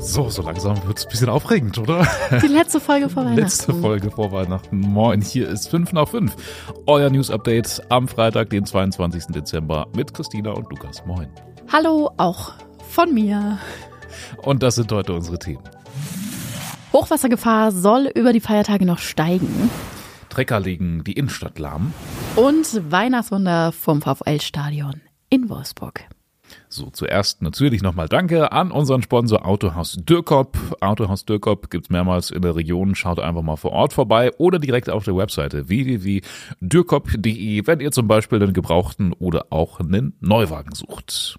So, so langsam wird es ein bisschen aufregend, oder? Die letzte Folge vor Weihnachten. Letzte Folge vor Weihnachten. Moin, hier ist 5 nach 5. Euer News-Update am Freitag, den 22. Dezember mit Christina und Lukas. Moin. Hallo, auch von mir. Und das sind heute unsere Themen. Hochwassergefahr soll über die Feiertage noch steigen. Trecker legen die Innenstadt lahm. Und Weihnachtswunder vom VfL-Stadion in Wolfsburg. So, zuerst natürlich nochmal Danke an unseren Sponsor Autohaus Dürkop. Autohaus Dürkop gibt's mehrmals in der Region. Schaut einfach mal vor Ort vorbei oder direkt auf der Webseite www.dürkop.de, wenn ihr zum Beispiel einen gebrauchten oder auch einen Neuwagen sucht.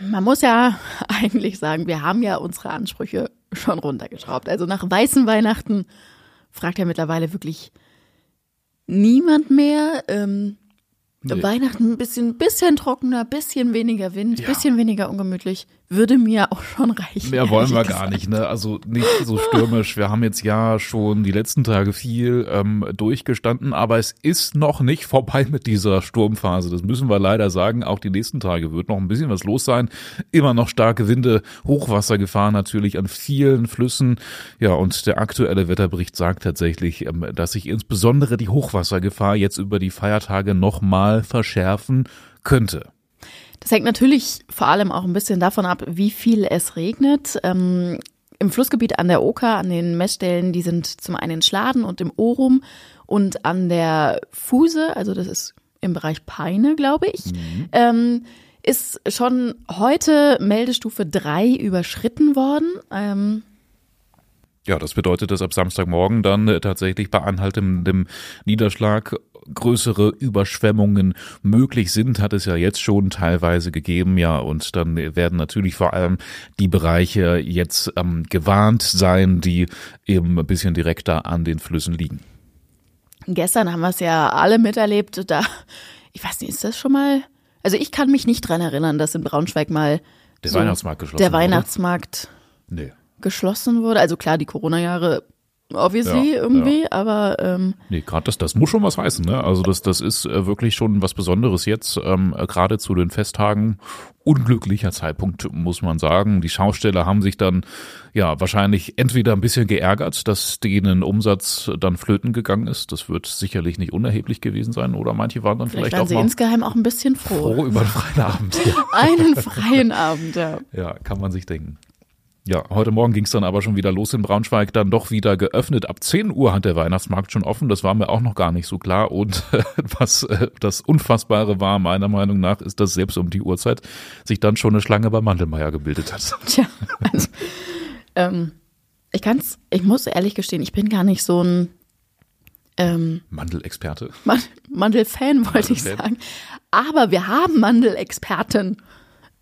Man muss ja eigentlich sagen, wir haben ja unsere Ansprüche schon runtergeschraubt. Also nach weißen Weihnachten fragt ja mittlerweile wirklich niemand mehr. Ähm, Nee. Weihnachten ein bisschen, bisschen trockener, bisschen weniger Wind, Ja. bisschen weniger ungemütlich, würde mir auch schon reichen. Mehr wollen wir ehrlich gar gesagt. nicht, ne? Also nicht so stürmisch. Wir haben jetzt ja schon die letzten Tage viel ähm, durchgestanden, aber es ist noch nicht vorbei mit dieser Sturmphase. Das müssen wir leider sagen. Auch die nächsten Tage wird noch ein bisschen was los sein. Immer noch starke Winde, Hochwassergefahr natürlich an vielen Flüssen. Ja, und der aktuelle Wetterbericht sagt tatsächlich, ähm, dass sich insbesondere die Hochwassergefahr jetzt über die Feiertage nochmal verschärfen könnte. Das hängt natürlich vor allem auch ein bisschen davon ab, wie viel es regnet. Ähm, Im Flussgebiet an der Oker, an den Messstellen, die sind zum einen in Schladen und im Orum und an der Fuse, also das ist im Bereich Peine, glaube ich, ähm, ist schon heute Meldestufe 3 überschritten worden. Ähm, Ja, das bedeutet, dass ab Samstagmorgen dann äh, tatsächlich bei anhaltendem Niederschlag größere Überschwemmungen möglich sind, hat es ja jetzt schon teilweise gegeben, ja, und dann werden natürlich vor allem die Bereiche jetzt ähm, gewarnt sein, die eben ein bisschen direkter an den Flüssen liegen. Gestern haben wir es ja alle miterlebt. Da, ich weiß nicht, ist das schon mal? Also ich kann mich nicht dran erinnern, dass in Braunschweig mal Der so Weihnachtsmarkt geschlossen der wurde? Weihnachtsmarkt Nee. geschlossen wurde. Also klar, die Corona-Jahre obviously Ja, irgendwie, aber ähm, Nee, gerade das, das muss schon was heißen, ne? Also das, das ist äh, wirklich schon was Besonderes jetzt, ähm, äh, gerade zu den Festtagen. Unglücklicher Zeitpunkt, muss man sagen. Die Schausteller haben sich dann ja wahrscheinlich entweder ein bisschen geärgert, dass denen Umsatz dann flöten gegangen ist. Das wird sicherlich nicht unerheblich gewesen sein. Oder manche waren dann vielleicht vielleicht, waren auch sie insgeheim auch ein bisschen froh. froh über den freien Abend. Ja. Einen freien Abend, ja. Ja, kann man sich denken. Ja, heute Morgen ging es dann aber schon wieder los in Braunschweig, dann doch wieder geöffnet. Ab 10 Uhr hat der Weihnachtsmarkt schon offen, das war mir auch noch gar nicht so klar. Und was äh, das Unfassbare war, meiner Meinung nach, ist, dass selbst um die Uhrzeit sich dann schon eine Schlange bei Mandelmeier gebildet hat. Tja, also, ähm, ich kann's, ich muss ehrlich gestehen, ich bin gar nicht so ein ähm, Mandelexperte. Man- Mandel-Fan, wollte ich Mandel-Fan. sagen. Aber wir haben Mandelexperten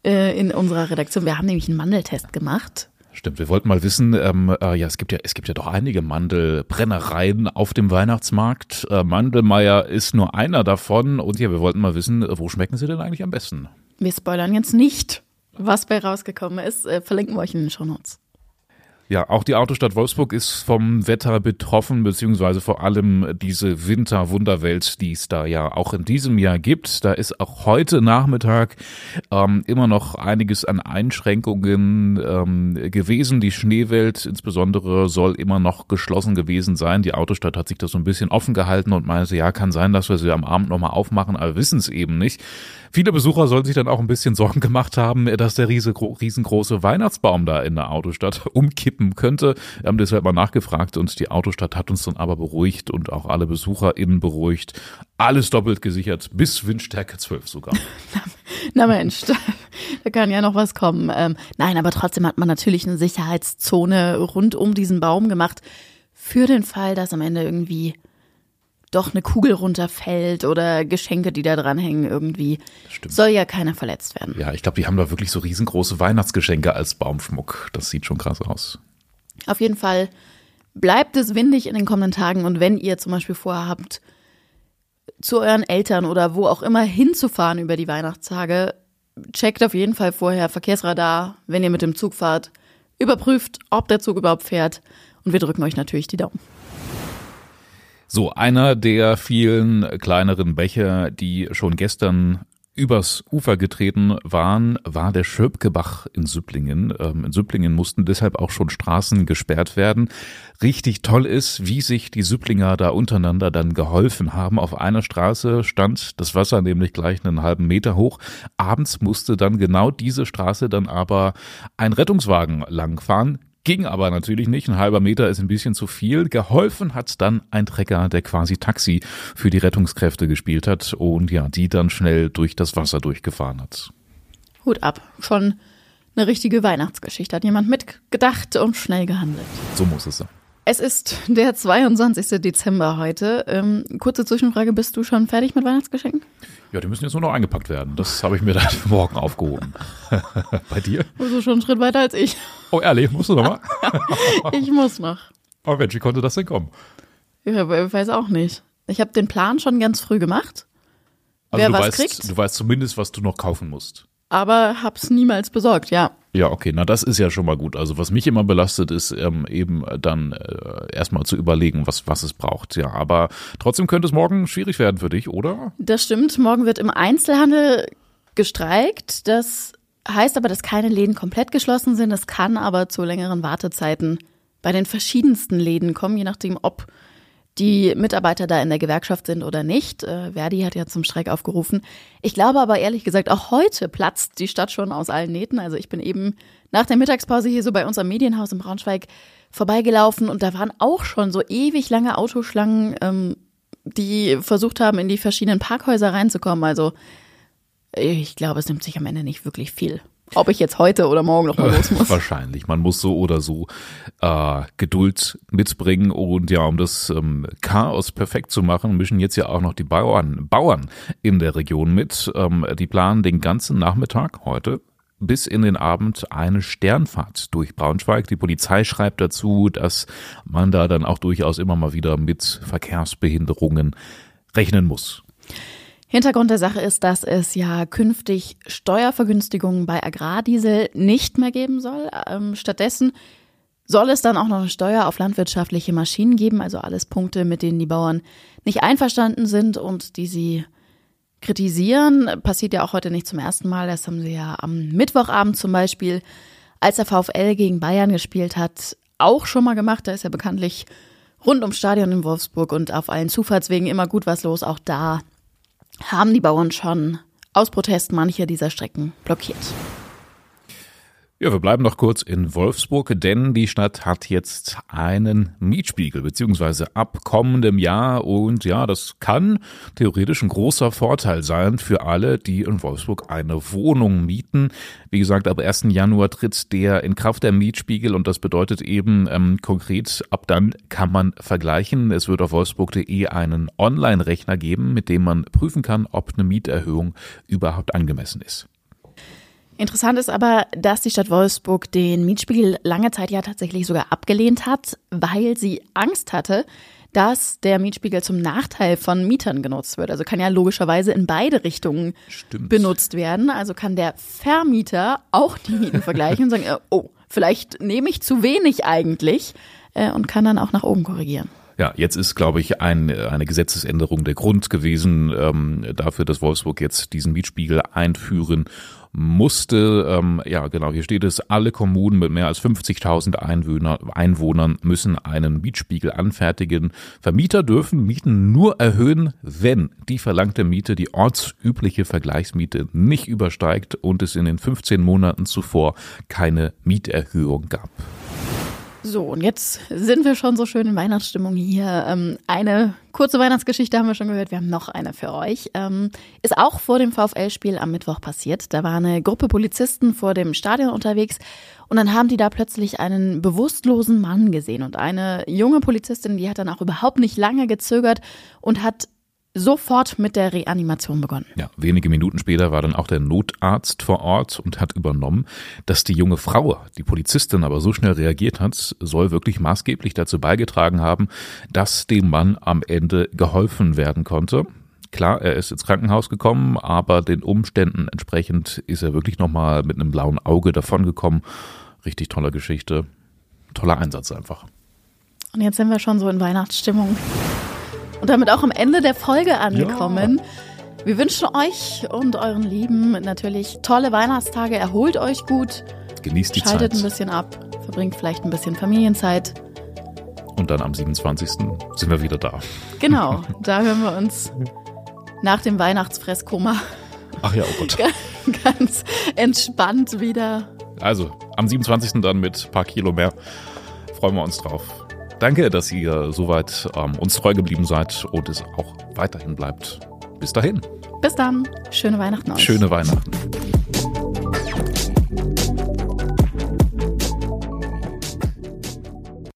äh, in unserer Redaktion. Wir haben nämlich einen Mandeltest gemacht. Stimmt, wir wollten mal wissen, ähm, äh, ja, es gibt ja, es gibt ja doch einige Mandelbrennereien auf dem Weihnachtsmarkt. Äh, Mandelmeier ist nur einer davon. Und ja, wir wollten mal wissen, äh, wo schmecken sie denn eigentlich am besten? Wir spoilern jetzt nicht, was bei rausgekommen ist. Äh, verlinken wir euch in den Shownotes. Ja, auch die Autostadt Wolfsburg ist vom Wetter betroffen, beziehungsweise vor allem diese Winterwunderwelt, die es da ja auch in diesem Jahr gibt. Da ist auch heute Nachmittag ähm, immer noch einiges an Einschränkungen ähm, gewesen. Die Schneewelt insbesondere soll immer noch geschlossen gewesen sein. Die Autostadt hat sich das so ein bisschen offen gehalten und meinte, ja, kann sein, dass wir sie am Abend nochmal aufmachen, aber wissen es eben nicht. Viele Besucher sollen sich dann auch ein bisschen Sorgen gemacht haben, dass der riese- riesengroße Weihnachtsbaum da in der Autostadt umkippen könnte. Wir haben deshalb mal nachgefragt und die Autostadt hat uns dann aber beruhigt und auch alle BesucherInnen beruhigt. Alles doppelt gesichert, bis Windstärke 12 sogar. Na Mensch, da, da kann ja noch was kommen. Ähm, nein, aber trotzdem hat man natürlich eine Sicherheitszone rund um diesen Baum gemacht. Für den Fall, dass am Ende irgendwie doch eine Kugel runterfällt oder Geschenke, die da dranhängen, irgendwie. Stimmt. Soll ja keiner verletzt werden. Ja, ich glaube, die haben da wirklich so riesengroße Weihnachtsgeschenke als Baumschmuck. Das sieht schon krass aus. Auf jeden Fall bleibt es windig in den kommenden Tagen und wenn ihr zum Beispiel vorhabt, zu euren Eltern oder wo auch immer hinzufahren über die Weihnachtstage, checkt auf jeden Fall vorher Verkehrsradar, wenn ihr mit dem Zug fahrt, überprüft, ob der Zug überhaupt fährt und wir drücken euch natürlich die Daumen. So, einer der vielen kleineren Bäche, die schon gestern übers Ufer getreten waren, war der Schöpkebach in Süpplingen. Ähm, in Süpplingen mussten deshalb auch schon Straßen gesperrt werden. Richtig toll ist, wie sich die Süpplinger da untereinander dann geholfen haben. Auf einer Straße stand das Wasser nämlich gleich einen halben Meter hoch. Abends musste dann genau diese Straße dann aber ein Rettungswagen langfahren. Ging aber natürlich nicht. Ein halber Meter ist ein bisschen zu viel. Geholfen hat dann ein Trecker, der quasi Taxi für die Rettungskräfte gespielt hat und ja, die dann schnell durch das Wasser durchgefahren hat. Hut ab. Schon eine richtige Weihnachtsgeschichte. Hat jemand mitgedacht und schnell gehandelt. So muss es sein. Es ist der 22. Dezember heute. Ähm, kurze Zwischenfrage, bist du schon fertig mit Weihnachtsgeschenken? Ja, die müssen jetzt nur noch eingepackt werden. Das habe ich mir dann für morgen aufgehoben. Bei dir? Also schon einen Schritt weiter als ich. Oh, ehrlich? Musst du noch mal? ich muss noch. Oh Mensch, wie konnte das denn kommen? Ich weiß auch nicht. Ich habe den Plan schon ganz früh gemacht. Also wer du was weißt, kriegt, du weißt zumindest, was du noch kaufen musst. aber hab's niemals besorgt, ja. Ja, okay, na das ist ja schon mal gut. Also was mich immer belastet, ist ähm, eben dann äh, erstmal zu überlegen, was, was es braucht. Ja, aber trotzdem könnte es morgen schwierig werden für dich, oder? Das stimmt. Morgen wird im Einzelhandel gestreikt. Das heißt aber, dass keine Läden komplett geschlossen sind. Das kann aber zu längeren Wartezeiten bei den verschiedensten Läden kommen, je nachdem, ob die Mitarbeiter da in der Gewerkschaft sind oder nicht. Äh, Verdi hat ja zum Streik aufgerufen. Ich glaube aber ehrlich gesagt, auch heute platzt die Stadt schon aus allen Nähten. Also ich bin eben nach der Mittagspause hier so bei uns am Medienhaus in Braunschweig vorbeigelaufen und da waren auch schon so ewig lange Autoschlangen, ähm, die versucht haben, in die verschiedenen Parkhäuser reinzukommen. Also ich glaube, es nimmt sich am Ende nicht wirklich viel. Ob ich jetzt heute oder morgen noch mal los muss. Wahrscheinlich. Man muss so oder so äh, Geduld mitbringen und ja, um das ähm, Chaos perfekt zu machen, mischen jetzt ja auch noch die Bauern, Bauern in der Region mit. Ähm, die planen den ganzen Nachmittag heute bis in den Abend eine Sternfahrt durch Braunschweig. Die Polizei schreibt dazu, dass man da dann auch durchaus immer mal wieder mit Verkehrsbehinderungen rechnen muss. Hintergrund der Sache ist, dass es ja künftig Steuervergünstigungen bei Agrardiesel nicht mehr geben soll. Ähm, stattdessen soll es dann auch noch eine Steuer auf landwirtschaftliche Maschinen geben, also alles Punkte, mit denen die Bauern nicht einverstanden sind und die sie kritisieren. Passiert ja auch heute nicht zum ersten Mal. Das haben sie ja am Mittwochabend zum Beispiel, als der VfL gegen Bayern gespielt hat, auch schon mal gemacht. Da ist ja bekanntlich rund ums Stadion in Wolfsburg und auf allen Zufahrtswegen immer gut was los. Auch da haben die Bauern schon aus Protest manche dieser Strecken blockiert. Ja, wir bleiben noch kurz in Wolfsburg, denn die Stadt hat jetzt einen Mietspiegel, beziehungsweise ab kommendem Jahr. Und ja, das kann theoretisch ein großer Vorteil sein für alle, die in Wolfsburg eine Wohnung mieten. Wie gesagt, ab 1. Januar tritt der in Kraft der Mietspiegel und das bedeutet eben ähm, konkret, ab dann kann man vergleichen. Es wird auf wolfsburg.de einen Online-Rechner geben, mit dem man prüfen kann, ob eine Mieterhöhung überhaupt angemessen ist. Interessant ist aber, dass die Stadt Wolfsburg den Mietspiegel lange Zeit ja tatsächlich sogar abgelehnt hat, weil sie Angst hatte, dass der Mietspiegel zum Nachteil von Mietern genutzt wird. Also kann ja logischerweise in beide Richtungen Stimmt. benutzt werden. Also kann der Vermieter auch die Mieten vergleichen und sagen, oh, vielleicht nehme ich zu wenig eigentlich äh, und kann dann auch nach oben korrigieren. Ja, jetzt ist, glaube ich, ein, eine Gesetzesänderung der Grund gewesen ähm, dafür, dass Wolfsburg jetzt diesen Mietspiegel einführen musste. Ähm, ja, genau, hier steht es, alle Kommunen mit mehr als 50.000 Einwohner, Einwohnern müssen einen Mietspiegel anfertigen. Vermieter dürfen Mieten nur erhöhen, wenn die verlangte Miete die ortsübliche Vergleichsmiete nicht übersteigt und es in den 15 Monaten zuvor keine Mieterhöhung gab. So, und jetzt sind wir schon so schön in Weihnachtsstimmung hier. Ähm, eine kurze Weihnachtsgeschichte haben wir schon gehört. Wir haben noch eine für euch. Ähm, ist auch vor dem VfL-Spiel am Mittwoch passiert. Da war eine Gruppe Polizisten vor dem Stadion unterwegs und dann haben die da plötzlich einen bewusstlosen Mann gesehen. Und eine junge Polizistin, die hat dann auch überhaupt nicht lange gezögert und hat sofort mit der Reanimation begonnen. Ja, wenige Minuten später war dann auch der Notarzt vor Ort und hat übernommen, dass die junge Frau, die Polizistin aber so schnell reagiert hat, soll wirklich maßgeblich dazu beigetragen haben, dass dem Mann am Ende geholfen werden konnte. Klar, er ist ins Krankenhaus gekommen, aber den Umständen entsprechend ist er wirklich nochmal mit einem blauen Auge davongekommen. Richtig tolle Geschichte. Toller Einsatz einfach. Und jetzt sind wir schon so in Weihnachtsstimmung. Und damit auch am Ende der Folge angekommen. Wir wünschen euch und euren Lieben natürlich tolle Weihnachtstage. Erholt euch gut. Genießt die Schaltet Zeit. ein bisschen ab. Verbringt vielleicht ein bisschen Familienzeit. Und dann am 27. sind wir wieder da. Genau, da hören wir uns nach dem Weihnachtsfresskoma Ach ja, oh Gott. ganz entspannt wieder. Also, am 27. dann mit ein paar Kilo mehr. Freuen wir uns drauf. Danke, dass ihr soweit ähm, uns treu geblieben seid und es auch weiterhin bleibt. Bis dahin. Bis dann. Schöne Weihnachten euch. Schöne Weihnachten.